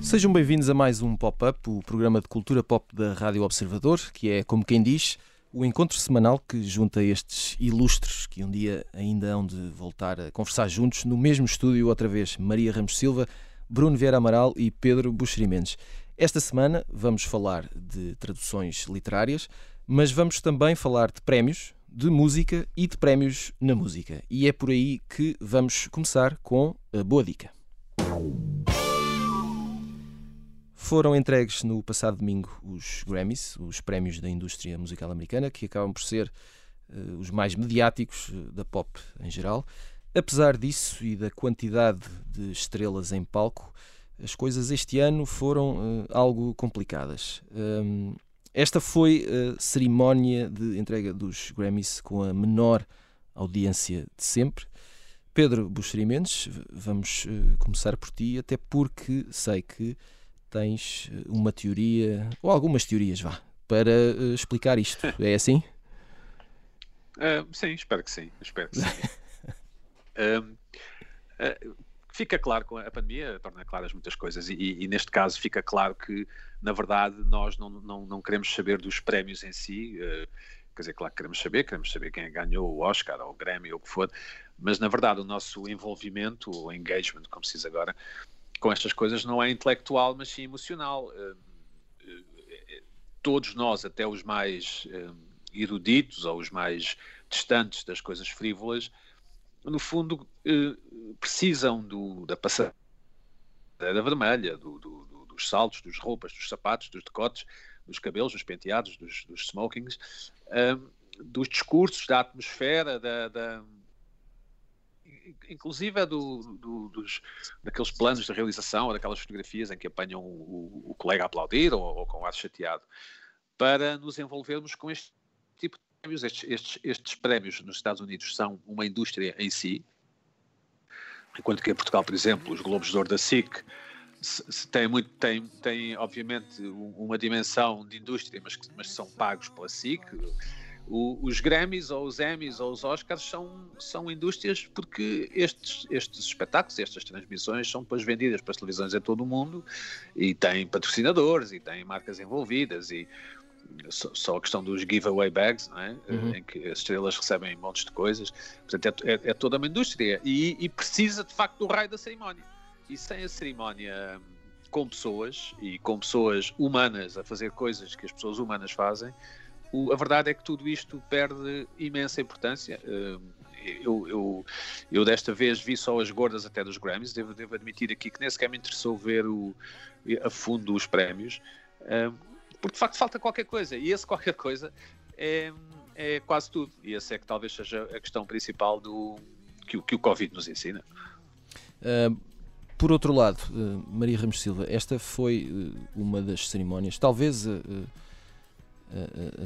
Sejam bem-vindos a mais um Pop-Up, o programa de cultura pop da Rádio Observador, que é, como quem diz, o encontro semanal que junta estes ilustres que um dia ainda hão de voltar a conversar juntos no mesmo estúdio outra vez, Maria Ramos Silva, Bruno Vieira Amaral e Pedro Buxeri Mendes. Esta semana vamos falar de traduções literárias, mas vamos também falar de prémios, de música e de prémios na música. E é por aí que vamos começar com a boa dica. Foram entregues no passado domingo os Grammys, os prémios da indústria musical americana, que acabam por ser uh, os mais mediáticos uh, da pop em geral. Apesar disso e da quantidade de estrelas em palco, as coisas este ano foram uh, algo complicadas. Um, esta foi a cerimónia de entrega dos Grammys com a menor audiência de sempre. Pedro Buxeri Mendes, vamos começar por ti, até porque sei que tens eh, uma teoria, ou algumas teorias, vá, para uh, explicar isto. É assim? Uh, sim, espero que sim. Espero que sim. uh, fica claro com a pandemia, torna claras muitas coisas, e, e, neste caso fica claro que, na verdade, nós não, não, não queremos saber dos prémios em si. quer dizer, claro que queremos saber, queremos saber quem ganhou o Oscar ou o Grammy ou o que for, mas na verdade o nosso envolvimento, o engagement, como se diz agora, com estas coisas não é intelectual, mas sim emocional. Eh, todos nós, até os mais eruditos ou os mais distantes das coisas frívolas, no fundo precisam do, da passadeira vermelha, do, do, dos saltos, dos roupas, dos sapatos, dos decotes, dos cabelos, dos penteados, dos, dos smokings, dos discursos, da atmosfera, da, da inclusive é do, do, dos, daqueles planos de realização, daquelas fotografias em que apanham o, o colega a aplaudir ou, ou com o ar chateado, para nos envolvermos com este tipo de prémios. Estes, estes, estes prémios nos Estados Unidos são uma indústria em si, enquanto que em Portugal, por exemplo, os Globos de Ouro da SIC tem, muito, tem, tem obviamente uma dimensão de indústria, mas, mas são pagos pela SIC o, os Grammys ou os Emmys ou os Oscars são, são indústrias porque estes, estes espetáculos, estas transmissões são depois vendidas para as televisões em todo o mundo e têm patrocinadores e têm marcas envolvidas e só, só a questão dos giveaway bags, não é? Uhum. em que as estrelas recebem montes de coisas. Portanto, é, é, é toda uma indústria e, e, precisa de facto do raio da cerimónia. E sem a cerimónia com pessoas e com pessoas humanas a fazer coisas que as pessoas humanas fazem, o, a verdade é que tudo isto perde imensa importância. Uh, eu, eu, eu, desta vez vi só as gordas até dos Grammys, devo, devo admitir aqui que nem sequer me interessou ver o, a fundo os prémios, uh, porque de facto falta qualquer coisa, e esse qualquer coisa é, é quase tudo, e essa é que talvez seja a questão principal do que, que o Covid nos ensina. Uh, por outro lado, Maria Ramos Silva, esta foi uma das cerimónias, talvez a,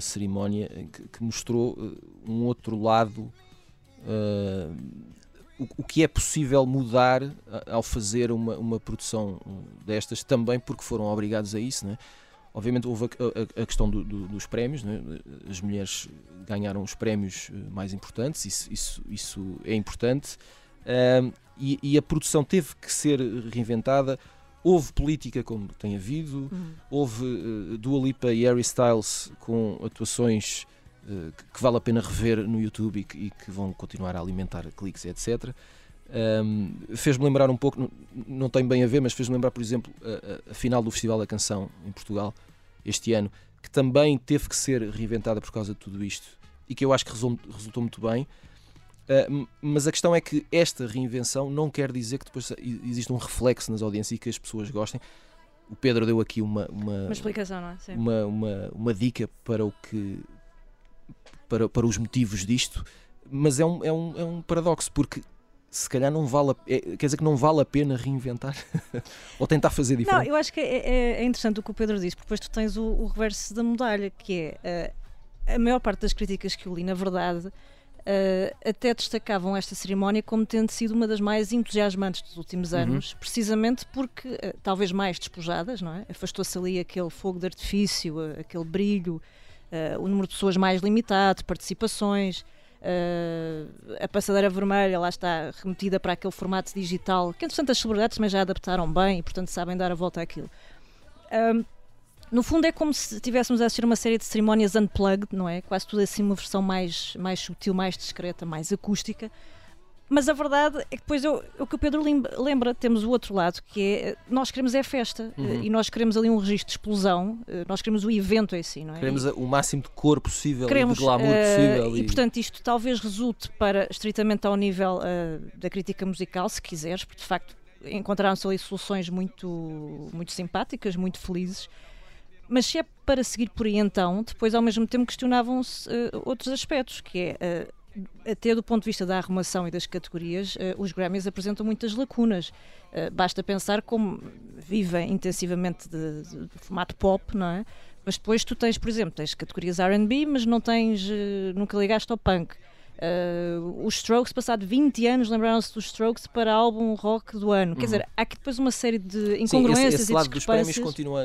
cerimónia que, que, mostrou uh, um outro lado. Uh, o, o, que é possível mudar ao fazer uma, uma produção destas, também porque foram obrigados a isso, né? Obviamente houve a, a, a questão do, do, dos prémios, né? as mulheres ganharam os prémios uh, mais importantes, isso, isso, isso é importante, e, e, a produção teve que ser reinventada. Houve política, como tem havido, uhum. houve uh, Dua Lipa e Harry Styles com atuações uh, que, que, vale a pena rever no YouTube e que, e que vão continuar a alimentar cliques, etc. Um, fez-me lembrar um pouco, não, não, tem bem a ver, mas fez-me lembrar, por exemplo, a, a, final do Festival da Canção em Portugal este ano, que também teve que ser reinventada por causa de tudo isto e que eu acho que resultou, muito bem. Uh, mas a questão é que esta reinvenção não quer dizer que depois existe um reflexo nas audiências e que as pessoas gostem. O Pedro deu aqui uma, uma, uma explicação, não é? Sim. Uma, uma, uma dica para o que para, para os motivos disto, mas é um, é um, é um paradoxo, porque se calhar não vale a, é, quer dizer que não vale a pena reinventar ou tentar fazer diferente. Não, eu acho que é, é, é, interessante o que o Pedro disse, porque depois tu tens o, o reverso da medalha, que é uh, a maior parte das críticas que eu li, na verdade, Uh, até destacavam esta cerimónia como tendo sido uma das mais entusiasmantes dos últimos Uhum. anos, precisamente porque, uh, talvez mais despojadas, não é? Afastou-se ali aquele fogo de artifício, aquele brilho, o número de pessoas mais limitado, participações, a passadeira vermelha, lá está, remetida para aquele formato digital, que entretanto as celebridades também já adaptaram bem e, portanto, sabem dar a volta àquilo. Um, no fundo é como se estivéssemos a assistir uma série de cerimónias unplugged, não é? Quase tudo assim uma versão mais, mais sutil, mais discreta, mais acústica. Mas a verdade é que depois eu, o que o Pedro lembra, temos o outro lado, que é nós queremos é festa Uhum. eh, e nós queremos ali um registro de explosão, eh, nós queremos o evento em si, não é? Queremos a- o máximo de cor possível, Queremos, e de glamour eh, possível. e portanto isto talvez resulte para estritamente ao nível eh, da crítica musical, se quiseres, porque de facto encontraram-se ali soluções muito, muito simpáticas, muito felizes. Mas se é para seguir por aí então, depois ao mesmo tempo questionavam-se eh, outros aspectos, que é até do ponto de vista da arrumação e das categorias, eh, os Grammys apresentam muitas lacunas. Eh, basta pensar como vivem intensivamente de, de- de formato pop, não é? Mas depois tu tens, por exemplo, tens categorias R&B, mas não tens, eh, nunca ligaste ao punk. Eh, os Strokes, passado 20 anos, lembraram-se dos Strokes para álbum rock do ano. Quer Uhum. dizer, há aqui depois uma série de Sim, incongruências esse, esse e lado dos prémios continua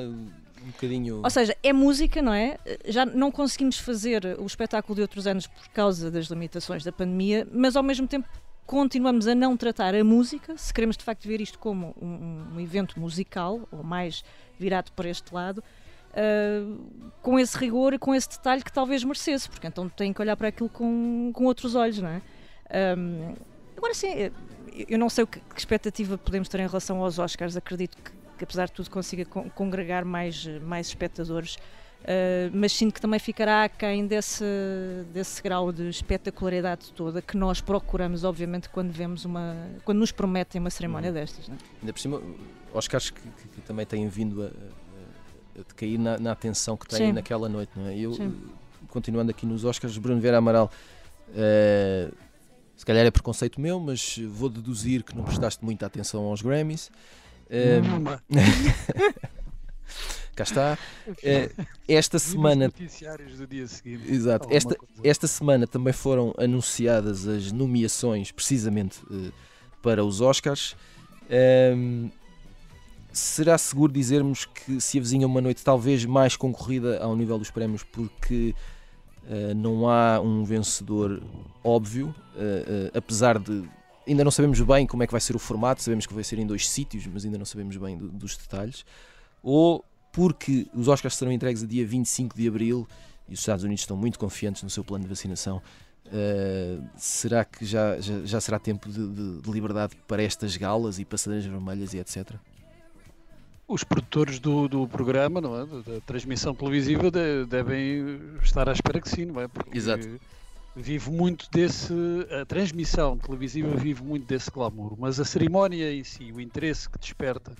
um bocadinho. Ou seja, é música, não é? Já não conseguimos fazer o espetáculo de outros anos por causa das limitações da pandemia, mas ao mesmo tempo continuamos a não tratar a música, se queremos de facto ver isto como um, um evento musical, ou mais virado para este lado, ah, com esse rigor e com esse detalhe que talvez merecesse, porque então tem que olhar para aquilo com, com outros olhos, não é? Ahm, agora sim, eu não sei o que, que expectativa podemos ter em relação aos Oscars, acredito que, que apesar de tudo consiga con- congregar mais, mais espectadores, eh, mas sinto que também ficará aquém desse, desse grau de espetacularidade toda que nós procuramos, obviamente, quando vemos uma. quando nos prometem uma cerimónia Uhum. destas. Não é? Ainda por cima, Oscars que, que- que também têm vindo a, a- decair na, na atenção que têm Sim. naquela noite, não é? Eu, Sim. continuando aqui nos Oscars, Bruno Vera Amaral, eh, se calhar é preconceito meu, mas vou deduzir que não prestaste muita atenção aos Grammys. Nenhuma. cá está. Eh, esta semana noticiários do dia seguinte. Exato. Esta, esta semana também foram anunciadas as nomeações precisamente eh, para os Oscars. Ahm, será seguro dizermos que se avizinha uma noite talvez mais concorrida ao nível dos prémios porque eh, não há um vencedor óbvio, apesar de ainda não sabemos bem como é que vai ser o formato, sabemos que vai ser em dois sítios, mas ainda não sabemos bem do- dos detalhes, ou porque os Oscars serão entregues a dia 25 de Abril e os Estados Unidos estão muito confiantes no seu plano de vacinação. Uh, será que já, já, já será tempo de, de- de liberdade para estas galas e passadeiras vermelhas e etc? Os produtores do, do programa, não é? da, da transmissão televisiva, de- devem estar à espera que sim, não é? Porque Exato. Vive muito desse. A transmissão televisiva vive muito desse glamour, mas a cerimónia em si, o interesse que desperta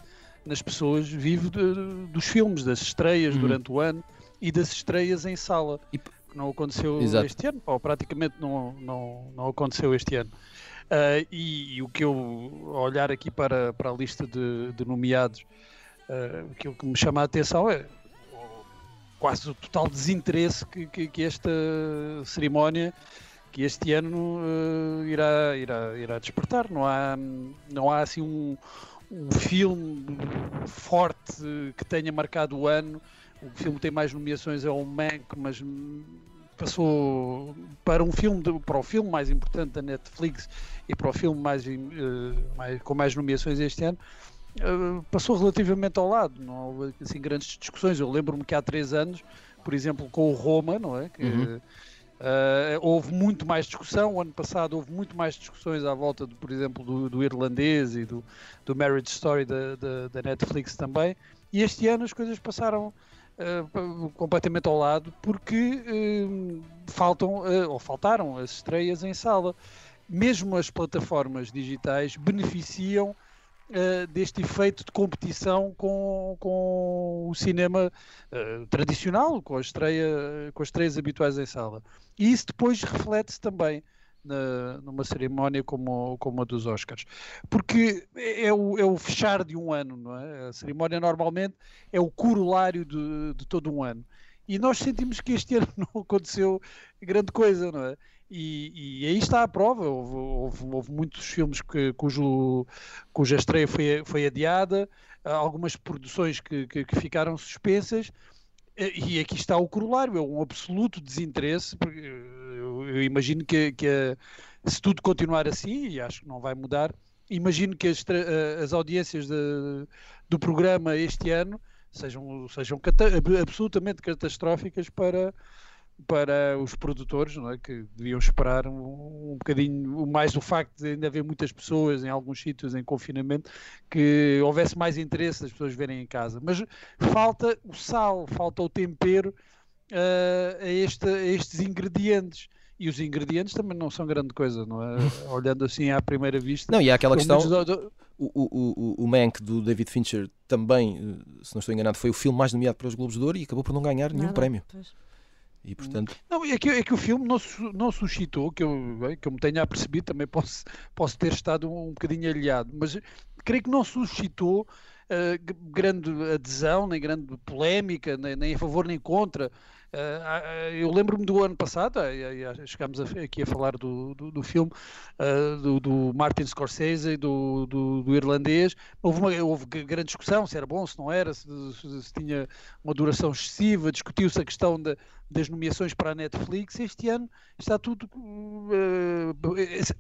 nas pessoas, vive de- dos filmes, das estreias Uhum. durante o ano e das estreias em sala. E que não aconteceu Exato. este ano, ou praticamente não, não, não aconteceu este ano. Ah, e, e o que eu, olhar aqui para, para a lista de, de nomeados, ah, aquilo que me chama a atenção é quase o total desinteresse que, que, que esta cerimónia, que este ano ah, irá, irá, irá despertar. Não há, não há assim um, um filme forte que tenha marcado o ano. O filme tem mais nomeações é o Mank, mas passou para um filme de- para o filme mais importante da Netflix e para o filme mais, eh, mais- com mais nomeações este ano eh, passou relativamente ao lado não houve assim grandes discussões eu lembro-me que há três anos por exemplo com o Roma não é que Uhum. eh, houve muito mais discussão o ano passado houve muito mais discussões à volta de, por exemplo do, do irlandês e do, do Marriage Story da, da, da Netflix também e este ano as coisas passaram eh, completamente ao lado porque eh, faltam ou faltaram as estreias em sala. Mesmo as plataformas digitais beneficiam eh, deste efeito de competição com, com o cinema eh, tradicional, com, a estreia, com as estreias habituais em sala. E isso depois reflete-se também na- numa cerimónia como, como a dos Oscars. Porque é o, é o fechar de um ano, não é? A cerimónia normalmente é o corolário de, de todo um ano. E nós sentimos que este ano não aconteceu grande coisa, não é? E, e aí está a prova. Houve, houve, houve muitos filmes que, cujo, cuja estreia foi, foi adiada, algumas produções que, que, que ficaram suspensas. E aqui está o corolário, é um absoluto desinteresse. Eu, eu imagino que, que se tudo continuar assim, e acho que não vai mudar, imagino que as, as audiências de, do programa este ano sejam, sejam absolutamente catastróficas para, para os produtores, não é? que deviam esperar um, um bocadinho mais o facto de ainda haver muitas pessoas em alguns sítios em confinamento, que houvesse mais interesse das pessoas verem em casa. Mas falta o sal, falta o tempero uh, a, este, a estes ingredientes. E os ingredientes também não são grande coisa, não é? Olhando assim à primeira vista. Não, e há aquela questão. O, o, o, o Mank do David Fincher também, eh, se não estou enganado, foi o filme mais nomeado para os Globos de Ouro e acabou por não ganhar nenhum Nada, prémio. Pois. E, portanto... Não, é que, é que o filme não, não suscitou, que eu, que eu me tenha apercebido, também posso, posso ter estado um, um bocadinho aliado, mas creio que não suscitou uh, grande adesão, nem grande polémica, nem, nem a favor nem contra. Uh, eu lembro-me do ano passado, uh, chegámos aqui a falar do, do, do filme do, do, Martin Scorsese e do, do, irlandês. Houve, uma, houve grande discussão se era bom, se não era, se, se, se tinha uma duração excessiva. Discutiu-se a questão de, das nomeações para a Netflix. Este ano está tudo,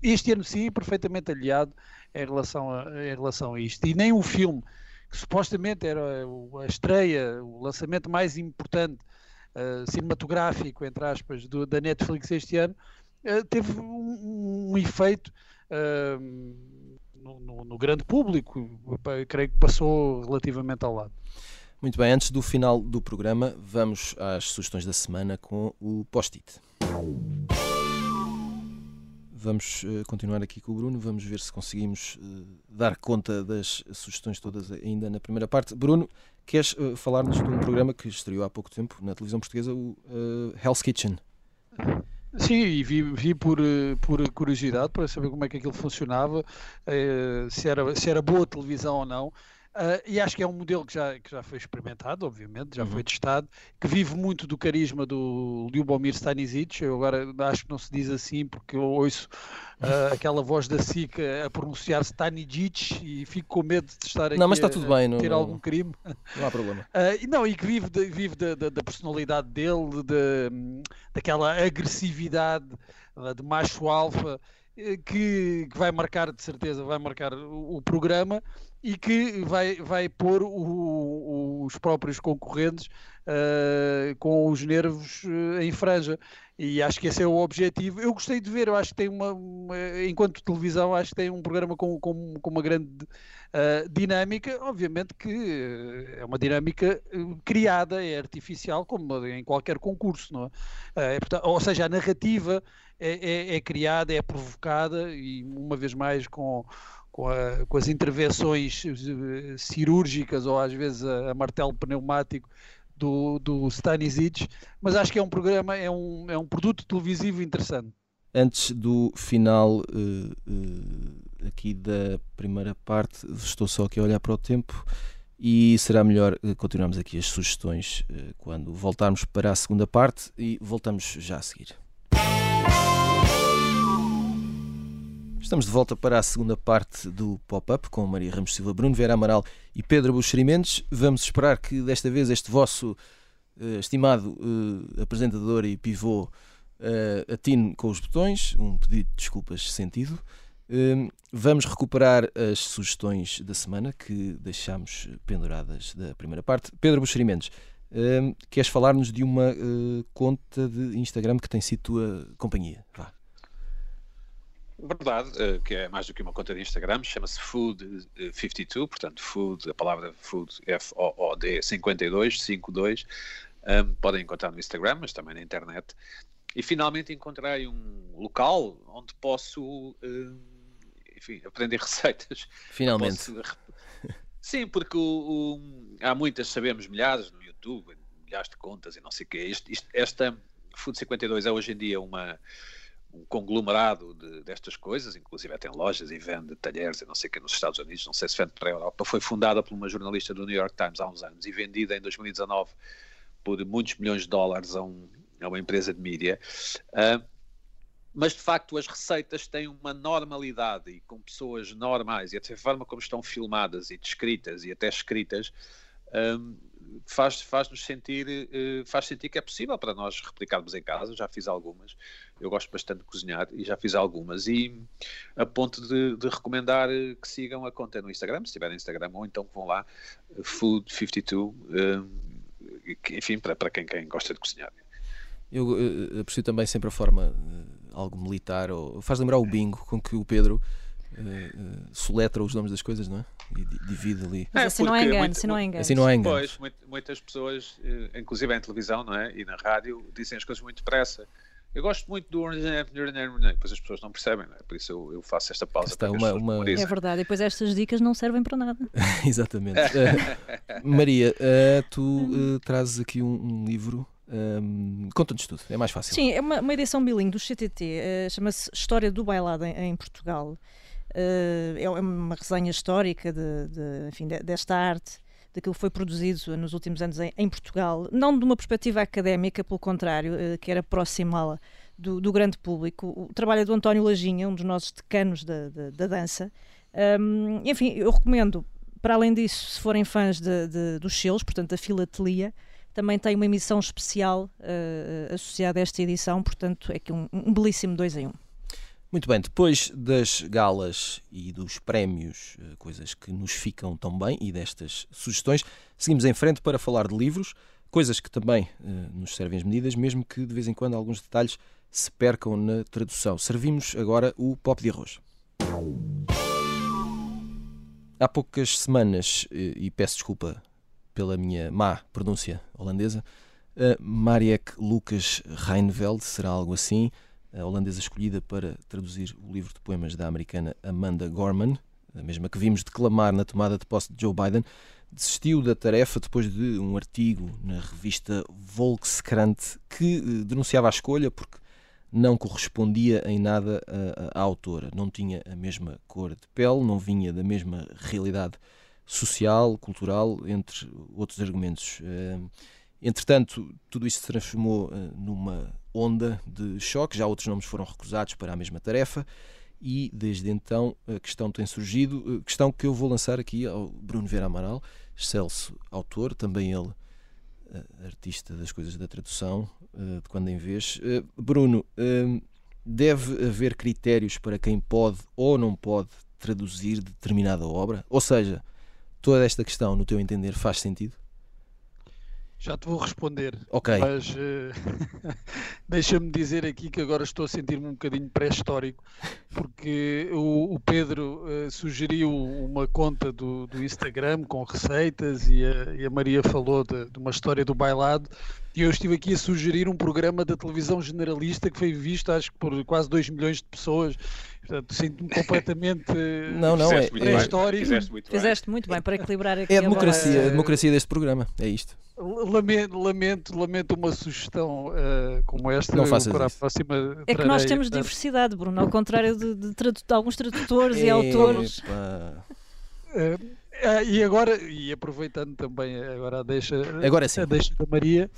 este ano sim, perfeitamente aliado em relação a, em relação a isto. E nem o filme, que supostamente era a estreia, o lançamento mais importante uh, cinematográfico, entre aspas, do, da Netflix este ano, uh, teve um, um efeito uh, no, no, no, grande público. Creio que passou relativamente ao lado. Muito bem, antes do final do programa, vamos às sugestões da semana com o post-it. Vamos uh, continuar aqui com o Bruno, vamos ver se conseguimos uh, dar conta das sugestões todas ainda na primeira parte. Bruno, queres uh, falar-nos de um programa que estreou há pouco tempo na televisão portuguesa, o Hell's Kitchen? Sim, vi, vi por, por curiosidade para saber como é que aquilo funcionava, se, era, se era boa televisão ou não. Uh, e acho que é um modelo que já, que já foi experimentado, obviamente, já uhum. foi testado, que vive muito do carisma do Lyubomir Stanisic. Eu agora acho que não se diz assim, porque eu ouço uh, aquela voz da SIC a pronunciar Stanisic e fico com medo de estar aqui não, mas está tudo a, bem, ter não, algum crime. Não há problema. Uh, não, e que vive, de, vive da, da, da, personalidade dele, de, daquela agressividade de macho alfa que, que, vai marcar, de certeza, vai marcar o, o programa e que vai, vai pôr o, o, os próprios concorrentes uh, com os nervos uh, em franja. E acho que esse é o objetivo. Eu gostei de ver, eu acho que tem uma, uma enquanto televisão, acho que tem um programa com, com, com uma grande uh, dinâmica. Obviamente que é uma dinâmica criada, é artificial, como em qualquer concurso, não é portanto, ou seja, a narrativa é, é, é criada, é provocada e uma vez mais com com, a, com, as intervenções eh, cirúrgicas ou às vezes a, a martelo pneumático do, do Stanisic, mas acho que é um programa, é um, é um produto televisivo interessante. Antes do final uh, uh, aqui da primeira parte, estou só aqui a olhar para o tempo e será melhor continuarmos aqui as sugestões uh, quando voltarmos para a segunda parte e voltamos já a seguir. Estamos de volta para a segunda parte do Pop-Up com Maria Ramos Silva, Bruno Vera Amaral e Pedro Buxeri Mendes. Vamos esperar que desta vez este vosso uh, estimado uh, apresentador e pivô uh, atine com os botões. Um pedido de desculpas sentido. Vamos recuperar as sugestões da semana que deixámos penduradas da primeira parte. Pedro Buxeri Mendes, uh, queres falar-nos de uma conta de Instagram que tem sido tua companhia? Vá. Verdade, eh, que é mais do que uma conta de Instagram, chama-se Food52, portanto, food, a palavra food, F-O-O-D 52, 52. Um, podem encontrar no Instagram, mas também na internet. E finalmente encontrei um local onde posso, um, enfim, aprender receitas. Finalmente. Posso... Sim, porque o, o, há muitas, sabemos, milhares no YouTube, milhares de contas e não sei o quê. Isto, isto, esta Food 52 é hoje em dia uma um conglomerado de, destas coisas, inclusive tem lojas e vende talheres e não sei o que nos Estados Unidos, não sei se vende para a Europa, foi fundada por uma jornalista do New York Times há uns anos e vendida em 2019 por muitos milhões de dólares a, um, a uma empresa de mídia. Uh, mas de facto as receitas têm uma normalidade e com pessoas normais e até a forma como estão filmadas e descritas e até escritas um, faz, faz-nos sentir, uh, faz sentir que é possível para nós replicarmos em casa. Já fiz algumas, eu gosto bastante de cozinhar e já fiz algumas. E a ponto de, de recomendar eh, que sigam a conta no Instagram, se tiverem Instagram, ou então que vão lá, Food52, um, enfim, para, para quem, quem gosta de cozinhar. Eu, eu aprecio também sempre a forma algo militar, ou faz lembrar o bingo com que o Pedro uh, soletra os nomes das coisas, não é? E divide ali. Mas assim não é engano, muito, assim não é engano. Assim não é engano. Pois, muitas pessoas, inclusive em televisão, não é? E na rádio, dizem as coisas muito depressa. Eu gosto muito do depois as pessoas não percebem, não é? por isso eu, eu faço esta pausa. Está uma, uma... É verdade, e depois estas dicas não servem para nada. Exatamente. uh, Maria, uh, tu uh, trazes aqui um, um livro um, Conta-nos tudo, é mais fácil. Sim, é uma, uma edição bilingue do CTT, uh, chama-se História do Bailado em, em Portugal. Uh, é uma resenha histórica de, de, enfim, de, desta arte, daquilo que foi produzido nos últimos anos em, em Portugal, não de uma perspectiva académica, pelo contrário, uh, que era aproximá-la do, do, grande público. O trabalho é do António Lajinha, um dos nossos decanos da, da, da dança. Um, enfim, eu recomendo, para além disso, se forem fãs de, de, dos selos, portanto, da filatelia, também tem uma emissão especial uh, associada a esta edição, portanto é que um, um belíssimo 2 em 1. Um. Muito bem, depois das galas e dos prémios, eh, coisas que nos ficam tão bem, e destas sugestões, seguimos em frente para falar de livros, coisas que também uh, nos servem as medidas, mesmo que de vez em quando alguns detalhes se percam na tradução. Servimos agora o pop de arroz. Há poucas semanas, e peço desculpa pela minha má pronúncia holandesa, a Mariek Lucas Reinveld, será algo assim, a holandesa escolhida para traduzir o livro de poemas da americana Amanda Gorman, a mesma que vimos declamar na tomada de posse de Joe Biden, desistiu da tarefa depois de um artigo na revista Volkskrant que eh, denunciava a escolha porque não correspondia em nada à, à autora. Não tinha a mesma cor de pele, não vinha da mesma realidade social, cultural, entre outros argumentos. Eh, entretanto, tudo isto se transformou eh, numa onda de choque, já outros nomes foram recusados para a mesma tarefa e desde então a questão tem surgido, eh, questão que eu vou lançar aqui ao Bruno Vera Amaral, excelso autor, também ele artista das coisas da tradução, de quando em vez. Bruno, deve haver critérios para quem pode ou não pode traduzir determinada obra? Ou seja, toda esta questão, no teu entender, faz sentido? Já te vou responder. Ok. Mas uh, deixa-me dizer aqui que agora estou a sentir-me um bocadinho pré-histórico, porque o, o Pedro uh, sugeriu uma conta do, do, Instagram com receitas e a, e a Maria falou de, de, uma história do bailado. E eu estive aqui a sugerir um programa da televisão generalista que foi visto, acho que por quase 2 milhões de pessoas Portanto, sinto-me completamente não, não, é, pré-histórico. Fizeste, muito, Fizeste muito bem para equilibrar aqui É a democracia, a, a democracia deste programa, é isto. Lamento, lamento, lamento uma sugestão uh, como esta. Não faças para isso. a próxima é que nós temos diversidade, Bruno, ao contrário de, de, de, de alguns tradutores e autores. Uh, uh, e agora, e aproveitando também agora a deixa, agora sim. A deixa da Maria,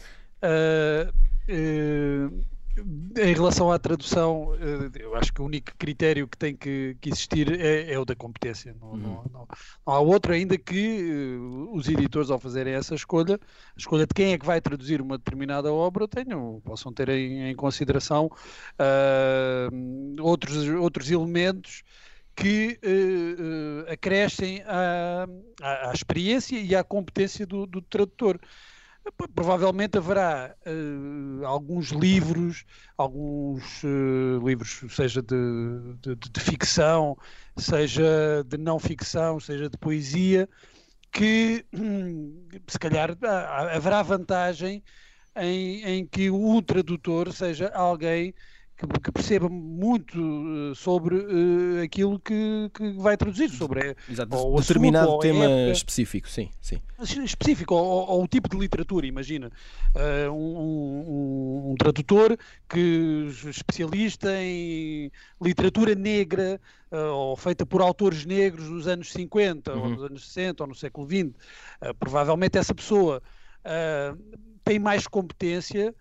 em relação à tradução, eh, eu acho que o único critério que tem que, que existir é, é, o da competência. Não, uhum. não, não, não, há outro, ainda que uh, os editores, ao fazerem essa escolha, a escolha de quem é que vai traduzir uma determinada obra, tenham, possam ter em, em consideração uh, outros, outros elementos que uh, uh, acrescem à, à, à, experiência e à competência do, do tradutor provavelmente haverá uh, alguns livros, alguns uh, livros, seja de, de, de, ficção, seja de não ficção, seja de poesia, que hum, se calhar haverá vantagem em, em que o tradutor seja alguém que, que, perceba muito uh, sobre uh, aquilo que, que, vai traduzir, sobre Exato, ou determinado assunto, tema época, específico, sim, sim. Específico, ou, ou, o tipo de literatura, imagina. Uh, um, um, um, tradutor que especialista em literatura negra, ou feita por autores negros nos anos 50, uhum. ou nos anos 60, ou no século XX. provavelmente essa pessoa tem mais competência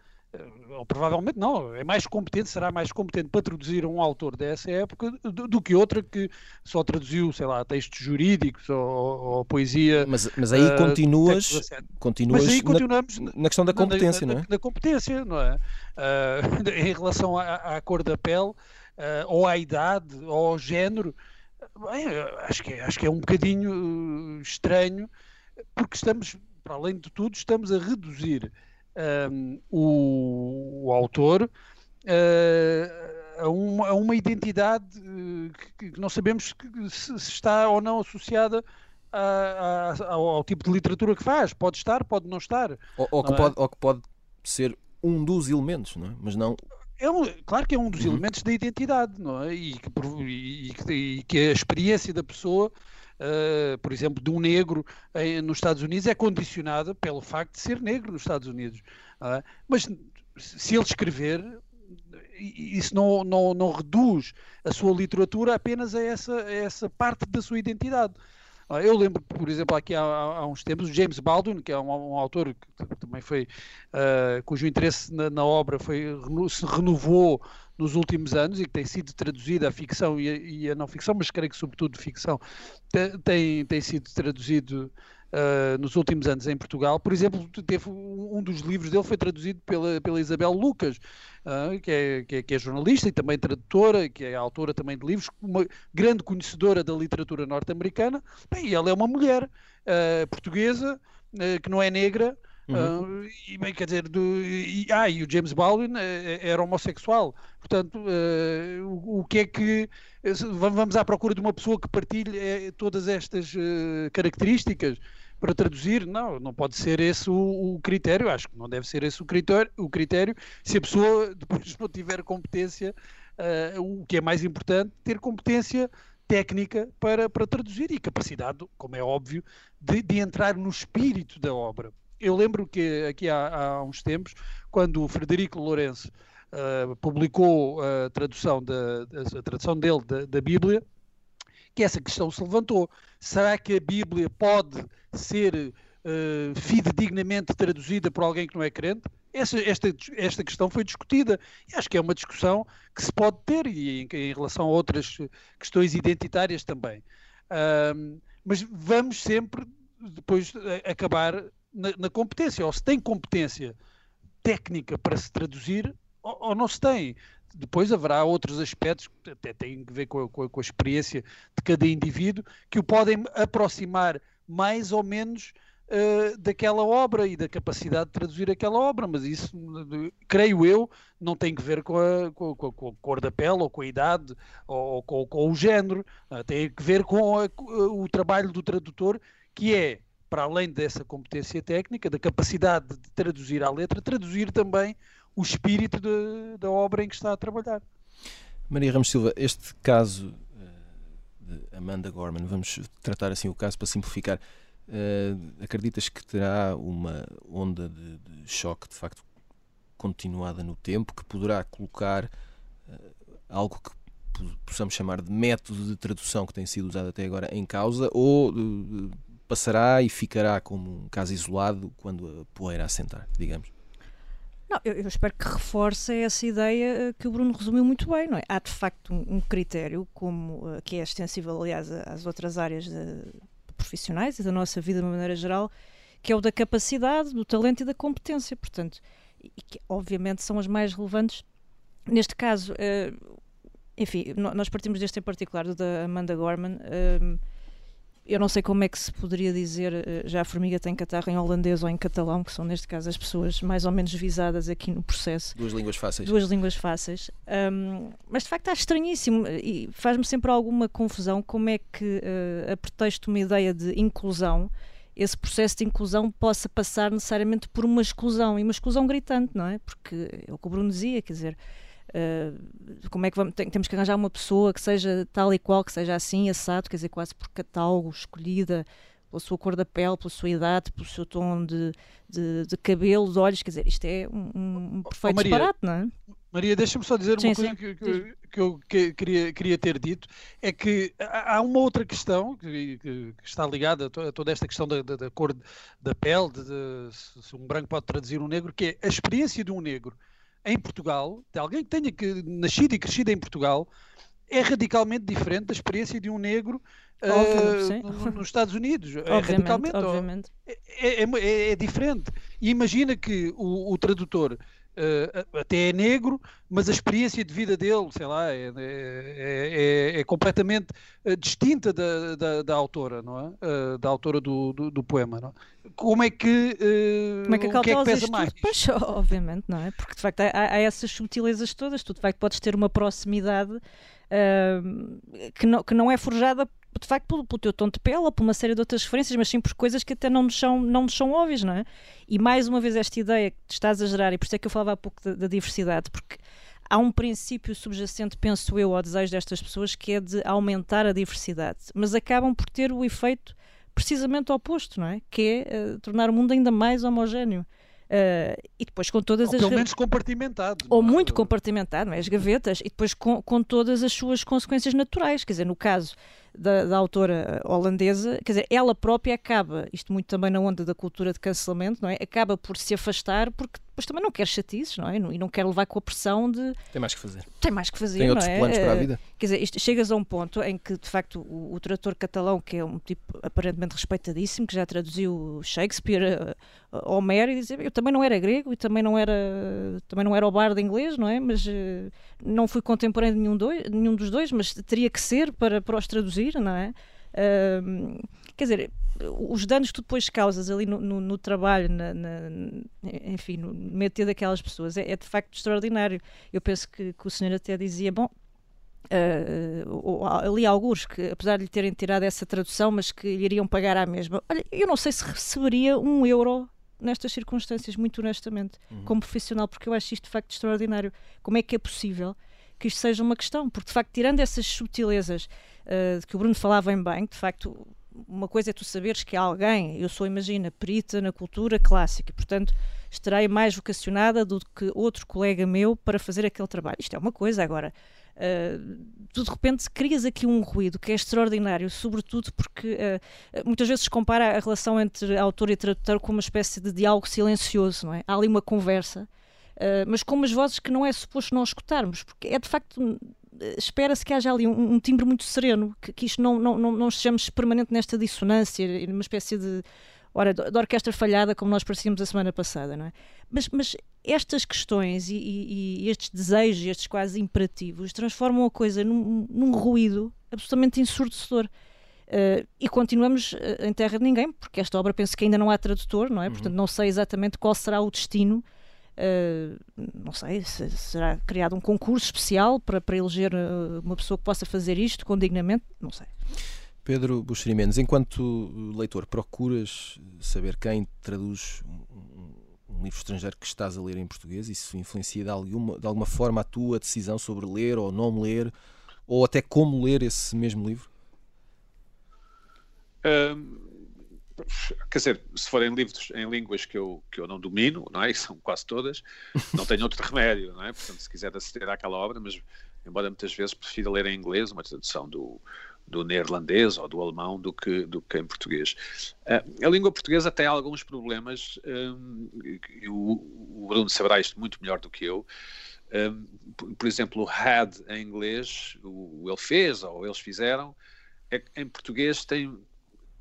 ou provavelmente não, é mais competente, será mais competente para traduzir um autor dessa época do, do que outra que só traduziu, sei lá, textos jurídicos ou, ou poesia. Mas, mas aí uh, continuas, continuas mas aí continuamos na, na questão da competência, na, não é? Na competência, não é? Uh, em relação à, à, cor da pele, uh, ou à idade, ou ao género, bem, acho, que é, acho que é um bocadinho estranho, porque estamos, para além de tudo, estamos a reduzir um, o, o, autor uh, a, uma, a, uma, identidade uh, que, que, não sabemos que, se, se, está ou não associada a, a, ao, ao, tipo de literatura que faz. Pode estar, pode não estar. Ou, ou, que, é? pode, ou que pode ser um dos elementos, não é? Mas não é um, claro que é um dos uhum. elementos da identidade, não é? E que, e, e que, a experiência da pessoa uh, por exemplo, de um negro em, nos Estados Unidos é condicionada pelo facto de ser negro nos Estados Unidos. Uh, mas se ele escrever, isso não, não, não reduz a sua literatura apenas a essa, a essa parte da sua identidade. Eu lembro, por exemplo, aqui há, há, uns tempos, o James Baldwin, que é um, um autor que também foi, uh, cujo interesse na, na, obra foi, se renovou nos últimos anos e que tem sido traduzida a ficção e a, e a não ficção, mas creio que sobretudo ficção, tem, tem sido traduzido uh, nos últimos anos em Portugal. Por exemplo, teve, um dos livros dele foi traduzido pela, pela Isabel Lucas, uh, que, é, que, é, que, é, jornalista e também tradutora, que é autora também de livros, uma grande conhecedora da literatura norte-americana. E ela é uma mulher uh, portuguesa, que não é negra, Uhum. Uh, e bem, quer dizer, do, e, ah, e o James Baldwin uh, era homossexual. Portanto, uh, o, o, que é que. Vamos à procura de uma pessoa que partilhe todas estas características para traduzir? Não, não pode ser esse o, o, critério. Acho que não deve ser esse o critério, o critério se a pessoa depois não tiver competência. o que é mais importante, ter competência técnica para, para traduzir e capacidade, como é óbvio, de, de entrar no espírito da obra eu lembro que aqui há, há uns tempos, quando o Frederico Lourenço uh, publicou a tradução, da, a tradução dele da, da Bíblia, que essa questão se levantou. Será que a Bíblia pode ser uh, fidedignamente traduzida por alguém que não é crente? Essa, esta, esta questão foi discutida e acho que é uma discussão que se pode ter e em, em relação a outras questões identitárias também. Uh, mas vamos sempre depois acabar na, na, competência, ou se tem competência técnica para se traduzir, ou, ou, não se tem. Depois haverá outros aspectos que até têm a ver com a, com a, a experiência de cada indivíduo que o podem aproximar mais ou menos uh, daquela obra e da capacidade de traduzir aquela obra, mas isso, creio eu, não tem que ver com a, com, com, com a cor da pele, ou com a idade, ou, com, com o género, uh, tem que ver com a, o trabalho do tradutor, que é para além dessa competência técnica, da capacidade de traduzir à letra, traduzir também o espírito de, da obra em que está a trabalhar. Maria Ramos Silva, este caso uh, de Amanda Gorman, vamos tratar assim o caso para simplificar. Uh, acreditas que terá uma onda de, de, choque de facto continuada no tempo que poderá colocar uh, algo que possamos chamar de método de tradução que tem sido usado até agora em causa ou passará e ficará como um caso isolado quando a poeira assentar, digamos? Não, eu, eu, espero que reforce essa ideia eh, que o Bruno resumiu muito bem, não é? Há de facto um, um critério, como uh, que é extensível, aliás, às outras áreas de, profissionais e da nossa vida de uma maneira geral, que é o da capacidade, do talento e da competência, portanto, e que obviamente são as mais relevantes. Neste caso, uh, enfim, nós partimos deste em particular, do da Amanda Gorman. Eu não sei como é que se poderia dizer, eh, já a formiga tem catarro em holandês ou em catalão, que são neste caso as pessoas mais ou menos visadas aqui no processo. Duas línguas fáceis. Duas línguas fáceis. Um, mas de facto é estranhíssimo e faz-me sempre alguma confusão como é que, uh, a pretexto de uma ideia de inclusão, esse processo de inclusão possa passar necessariamente por uma exclusão, e uma exclusão gritante, não é? Porque é o que o Bruno dizia, quer dizer Uh, como é que vamos, tem, temos que arranjar uma pessoa que seja tal e qual, que seja assim, assado, quer dizer, quase por catálogo, escolhida pela sua cor da pele, pela sua idade, pelo seu tom de, de, de cabelo, de olhos, quer dizer, isto é um, um perfeito oh, Maria, disparate, não é? Maria, deixa-me só dizer sim, uma coisa que, que, que, eu que, queria, queria ter dito, é que há uma outra questão que, que está ligada a toda esta questão da, da, da cor da pele, de, de, se um branco pode traduzir um negro, que é a experiência de um negro em Portugal, de alguém que tenha que, nascido e crescido em Portugal, é radicalmente diferente da experiência de um negro uh, nos Estados Unidos. É obviamente, é radicalmente obviamente. É, é, é, é, diferente. E imagina que o, o tradutor Uh, até é negro, mas a experiência de vida dele, sei lá, é, é, é, é completamente uh, distinta da, da, da, autora, não é? Uh, da autora do, do, do, poema, não é? Como é que, Como é que, o que, é que pesa mais? Pois, obviamente, não é? Porque de facto há, há essas subtilezas todas, tu de facto podes ter uma proximidade que, não, que não é forjada de facto pelo, pelo, teu tom de pele ou por uma série de outras referências, mas sim por coisas que até não nos são, não nos são óbvias, não é? E mais uma vez esta ideia que estás a gerar, e por isso é que eu falava há pouco da, da diversidade, porque há um princípio subjacente, penso eu, ao desejo destas pessoas, que é de aumentar a diversidade, mas acabam por ter o efeito precisamente oposto, não é? Que é uh, tornar o mundo ainda mais homogéneo. Uh, e depois com todas ou as. Pelo menos compartimentado. Ou muito compartimentado, não é? as gavetas, e depois com, com todas as suas consequências naturais. Quer dizer, no caso da, da, autora holandesa, quer dizer, ela própria acaba, isto muito também na onda da cultura de cancelamento, não é? Acaba por se afastar porque depois também não quer chatices, não é? E não quer levar com a pressão de. Tem mais que fazer. Tem mais que fazer, Tem outros é? planos para a vida. Quer dizer, isto, chegas a um ponto em que, de facto, o, o trator catalão, que é um tipo aparentemente respeitadíssimo, que já traduziu Shakespeare, uh, Homero, e dizer, eu também não era grego e também não era, também não era o bardo inglês, não é? Mas não fui contemporâneo de nenhum, dois, nenhum dos dois, mas teria que ser para, para os traduzir, não é? Uh, quer dizer, os danos que tu depois causas ali no, no, no trabalho, na, na, enfim, no meter daquelas pessoas, é, é, de facto extraordinário. Eu penso que, que o senhor até dizia, bom, uh, ali alguns que, apesar de lhe terem tirado essa tradução, mas que lhe iriam pagar à mesma. Olha, eu não sei se receberia um euro nestas circunstâncias, muito honestamente, uhum. como profissional, porque eu acho isto de facto extraordinário. Como é que é possível que isto seja uma questão? Porque de facto, tirando essas subtilezas uh, que o Bruno falava em bem, de facto, uma coisa é tu saberes que alguém, eu sou, imagina, perita na cultura clássica, portanto estarei mais vocacionada do que outro colega meu para fazer aquele trabalho. Isto é uma coisa, agora. Uh, tu de repente crias aqui um ruído que é extraordinário, sobretudo porque uh, muitas vezes se compara a relação entre autor e tradutor com uma espécie de diálogo silencioso, não é? Há ali uma conversa, uh, mas com umas vozes que não é suposto nós escutarmos, porque é de facto espera-se que haja ali um, um timbre muito sereno, que, que isto não, não, não, não estejamos permanente nesta dissonância, numa espécie de, ora, de orquestra falhada, como nós parecíamos a semana passada, não é? Mas, mas estas questões e, e, e, estes desejos, estes quase imperativos, transformam a coisa num, num ruído absolutamente ensurdecedor. Uh, e continuamos em terra de ninguém, porque esta obra penso que ainda não há tradutor, não é? Uhum. Portanto, não sei exatamente qual será o destino Uh, não sei, se, será criado um concurso especial para, para eleger uh, uma pessoa que possa fazer isto com dignamente? Não sei. Pedro Buxeri Mendes, enquanto leitor, procuras saber quem traduz um, um, livro estrangeiro que estás a ler em português? Isso influencia de alguma, de alguma forma a tua decisão sobre ler ou não ler, ou até como ler esse mesmo livro? Um quer dizer, se forem livros em línguas que eu, que eu não domino, não é? E são quase todas, não tenho outro remédio, não é? Portanto, se quiser aceder àquela obra, mas embora muitas vezes prefira ler em inglês, uma tradução do, do neerlandês ou do alemão do que, do que em português. Uh, a língua portuguesa tem alguns problemas, um, e o, Bruno saberá isto muito melhor do que eu. Um, por, por, exemplo, o had em inglês, o, o ele fez ou eles fizeram, é, em português tem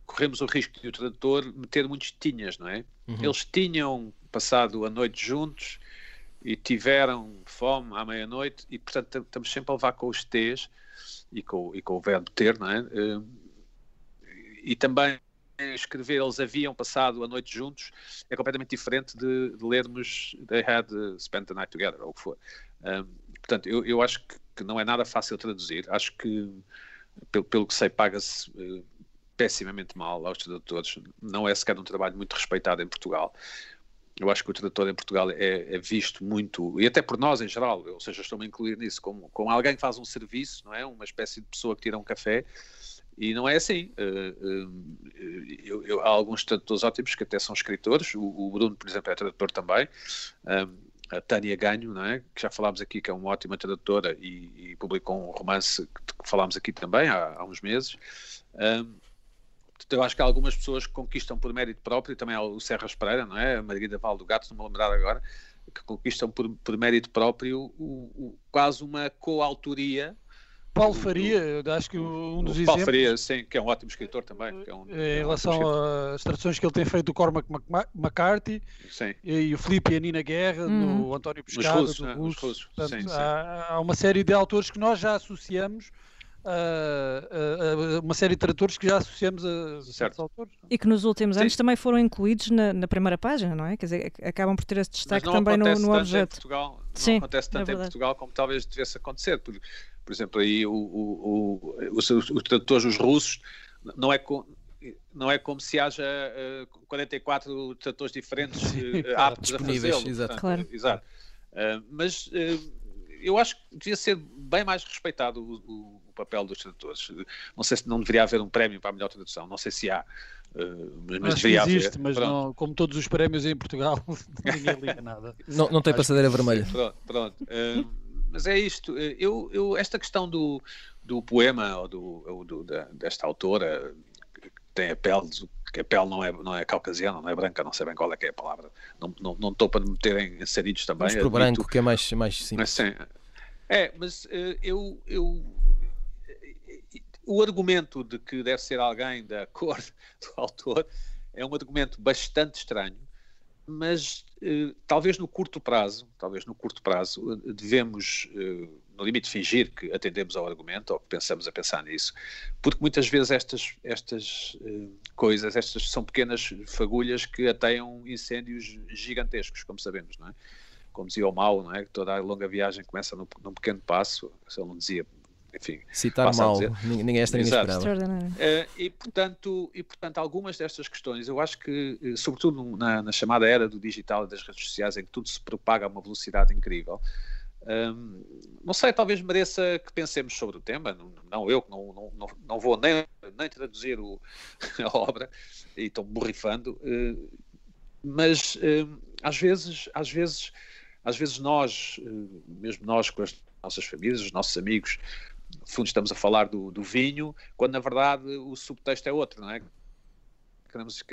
corremos o risco de o tradutor meter muitos tinhas, não é? Uhum. Eles tinham passado a noite juntos e tiveram fome à meia-noite e, portanto, estamos sempre a levar com os T's e com, e com o verbo ter, não é? Eh, e também escrever eles haviam passado a noite juntos é completamente diferente de, de lermos they had spent the night together ou o que for. Um, portanto, eu, eu acho que, que, não é nada fácil traduzir. Acho que, pelo, pelo que sei, paga-se uh, pessimamente mal aos tradutores. Não é sequer um trabalho muito respeitado em Portugal. Eu acho que o tradutor em Portugal é, é, visto muito, e até por nós em geral, ou seja, estou-me a incluir nisso, como, como alguém que faz um serviço, não é? Uma espécie de pessoa que tira um café, e não é assim. Uh, uh, eu, eu, há alguns tradutores ótimos que até são escritores, o, o, Bruno, por exemplo, é tradutor também. Uh, a Tânia Ganho, não é? que já falámos aqui, que é uma ótima tradutora e, e publicou um romance que, falámos aqui também há, há uns meses. Eu acho que há algumas pessoas que conquistam por mérito próprio, também há o Serra Pereira, não é? A Margarida Val do Gato, não me lembrar agora, que conquistam por, por mérito próprio o, o, quase uma coautoria Paulo Faria, acho que um dos o exemplos. Paulo Faria, sim, que é um ótimo escritor também. É um, em relação um às traduções que ele tem feito do Cormac McCarthy sim. e o Filipe e a Nina Guerra, uhum. do António Pescado, russos, do né? Russo. Russos. Portanto, sim, sim. Há, há, uma série de autores que nós já associamos. Uh, uh, uma série de tradutores que já associamos a certos autores. E que nos últimos anos Sim. também foram incluídos na, na, primeira página, não é? Quer dizer, acabam por ter esse destaque também no, no objeto. Portugal, não Sim, acontece tanto é em Portugal como talvez devesse acontecer. Por, por exemplo, aí o, o, o, os, os tradutores os russos não é com, não é como se haja uh, 44 tradutores diferentes uh, aptos a fazê-lo. Exato. Claro. exato. Uh, mas eu acho que devia ser bem mais respeitado o, o, papel dos tradutores. Não sei se não deveria haver um prémio para a melhor tradução, não sei se há. Uh, mas, mas deveria existe, haver. mas não, como todos os prémios em Portugal, ninguém liga nada. Não, não tem passadeira vermelha. Pronto, pronto. Uh, mas é isto. Eu, eu, esta questão do, do poema ou, do, ou do, da, desta autora que tem a pele, que a pele não é, não é caucasiana, não é branca, não sei bem qual é que é a palavra. Não, não, não estou para me meter em sarilhos também. Mas para o branco, que é mais, mais simples. Mas, sim, é, mas uh, eu, eu o argumento de que deve ser alguém da cor do autor é um argumento bastante estranho, mas eh, talvez no curto prazo, talvez no curto prazo, devemos, eh, no limite, fingir que atendemos ao argumento ou que pensamos a pensar nisso, porque muitas vezes estas, estas eh, coisas, estas são pequenas fagulhas que ateiam incêndios gigantescos, como sabemos, não é? Como dizia o Mal, não é? Que toda a longa viagem começa num, num pequeno passo, se ele não dizia enfim, citar mal, ninguém esta ninguém esperava. Uh, e, portanto, e portanto, algumas destas questões, eu acho que, sobretudo na, na, chamada era do digital e das redes sociais, em que tudo se propaga a uma velocidade incrível, um, não sei, talvez mereça que pensemos sobre o tema. Não, não eu que não, não, não, não, vou nem, nem traduzir o, a obra e estou borrifando, uh, mas uh, às vezes, às vezes, às vezes nós, mesmo nós com as nossas famílias, os nossos amigos, no fundo estamos a falar do, do, vinho, quando na verdade o subtexto é outro, não é? Queremos,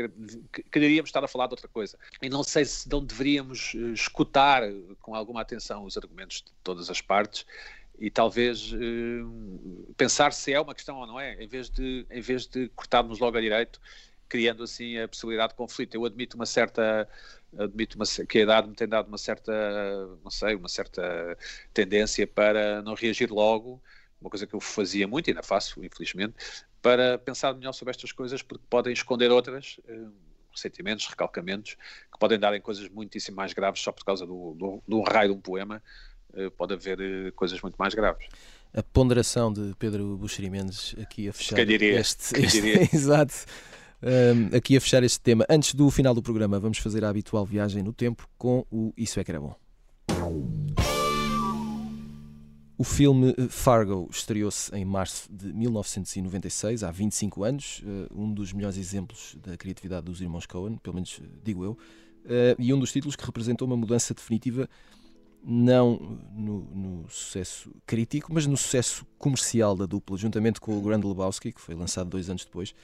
queríamos estar a falar de outra coisa. E não sei se não deveríamos eh, escutar com alguma atenção os argumentos de todas as partes e talvez uh, pensar se é uma questão ou não é, em vez de, em vez de cortarmos logo a direito, criando assim a possibilidade de conflito. Eu admito uma certa admito uma, que a idade me tem dado uma certa, não sei, uma certa tendência para não reagir logo uma coisa que eu fazia muito e ainda faço, infelizmente, para pensar melhor sobre estas coisas, porque podem esconder outras, eh, sentimentos, recalcamentos, que podem dar em coisas muitíssimo mais graves só por causa do, do, do raio de um poema, eh, pode haver eh, coisas muito mais graves. A ponderação de Pedro Buxeri Mendes aqui a fechar diria, este, este exato. Um, aqui a fechar este tema. Antes do final do programa, vamos fazer a habitual viagem no tempo com o Isso é que era bom. O filme eh, Fargo estreou-se em março de 1996, há 25 anos, eh, um dos melhores exemplos da criatividade dos irmãos Coen, pelo menos eh, digo eu, e um dos títulos que representou uma mudança definitiva não no, no, sucesso crítico, mas no sucesso comercial da dupla, juntamente com o Grand Lebowski, que foi lançado dois anos depois.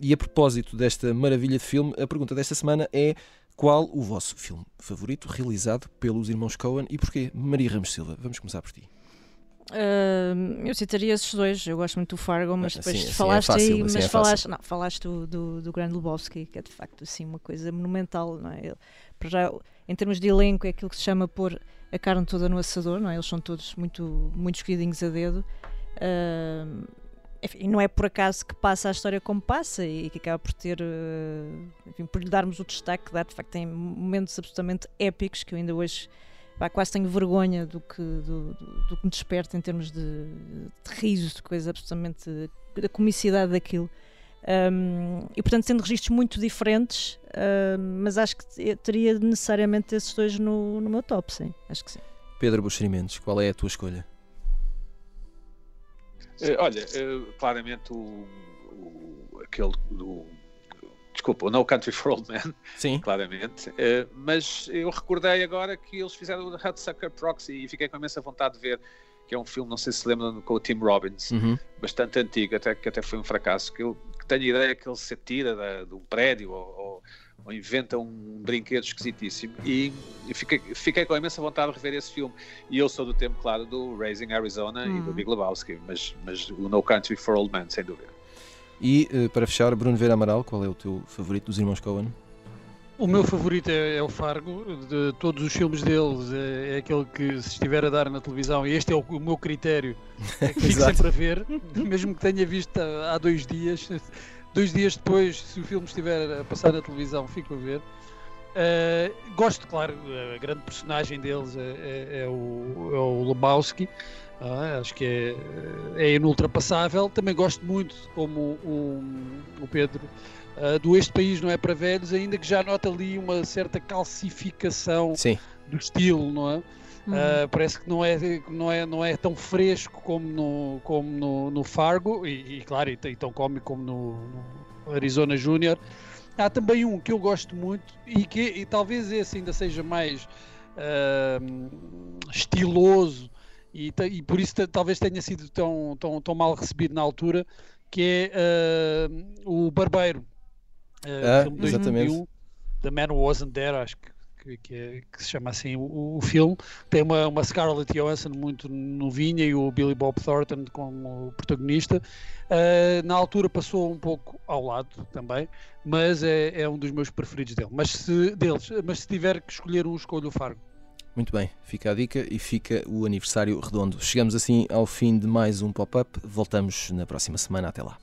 E a propósito desta maravilha de filme, a pergunta desta semana é qual o vosso filme favorito realizado pelos irmãos Coen e porquê? Maria Ramos Silva, vamos começar por ti. Uh, eu citaria esses dois. Eu gosto muito do Fargo, mas depois assim, falaste é fácil, aí, mas é falaste, não, falaste do, do, do Grande Lebowski, que é de facto assim uma coisa monumental, não é? Ele, já, em termos de elenco, é aquilo que se chama pôr a carne toda no assador, não é? Eles são todos muito, muito escolhidinhos a dedo. Uh, enfim, não é por acaso que passa a história como passa e que acaba por ter, enfim, por lhe darmos o destaque que dá, de facto, tem momentos absolutamente épicos que eu ainda hoje pá, quase tenho vergonha do que, do, do, do que me desperta em termos de, de riso, de coisa absolutamente. da comicidade daquilo. Um, e portanto, sendo registros muito diferentes, um, mas acho que teria necessariamente esses dois no, no meu top, sim. Acho que sim. Pedro Buxerimentos, qual é a tua escolha? Uh, olha, uh, claramente o, o, aquele do desculpa, o No Country for Old Men, Sim. claramente. Uh, mas eu recordei agora que eles fizeram o Hudsucker Proxy e fiquei com imensa vontade de ver, que é um filme, não sei se lembram, com o Tim Robbins, Uhum. bastante antigo, até que até foi um fracasso, que, eu, que tenho a ideia que ele se atira da, de um prédio ou, ou, ou inventa um brinquedo esquisitíssimo e, e fiquei, fiquei com imensa vontade de rever esse filme. E eu sou do tempo, claro, do Raising Arizona e do Uhum. Big Lebowski, mas, mas o No Country for Old Men, sem dúvida. E eh, para fechar, Bruno Vera Amaral, qual é o teu favorito dos irmãos Coen? O meu favorito é, é o Fargo, de todos os filmes deles, é, é aquele que se estiver a dar na televisão, e este é o, o meu critério, é que fico sempre a ver, mesmo que tenha visto há há dois dias, dois dias depois, se o filme estiver a passar na televisão, fico a ver. Uh, gosto, claro, a grande personagem deles é, é- é o, é o Lebowski, ah, acho que é, é inultrapassável. Também gosto muito, como o, o Pedro, ah, do Este País Não É Para Velhos, ainda que já nota ali uma certa calcificação Sim. do estilo, não é? Uhum. Ah, parece que não é, não, é, não é tão fresco como no, como no, no Fargo, e, e claro, e, e tão cómico como no, no Arizona Júnior. Há também um que eu gosto muito e que e talvez esse ainda seja mais ah, estiloso e, e por isso talvez tenha sido tão, tão, tão mal recebido na altura, que é ah, o Barbeiro. Ah, filme de exatamente. 2001, The Man Who Wasn't There, acho que, que, que, que se chama assim o, o filme. Tem uma, uma Scarlett Johansson muito novinha e o Billy Bob Thornton como protagonista. Ah, na altura passou um pouco ao lado também, mas é, é um dos meus preferidos dele. Mas se, deles. Mas se tiver que escolher um, escolho o Fargo. Muito bem, fica a dica e fica o aniversário redondo. Chegamos assim ao fim de mais um pop-up. Voltamos na próxima semana. Até lá.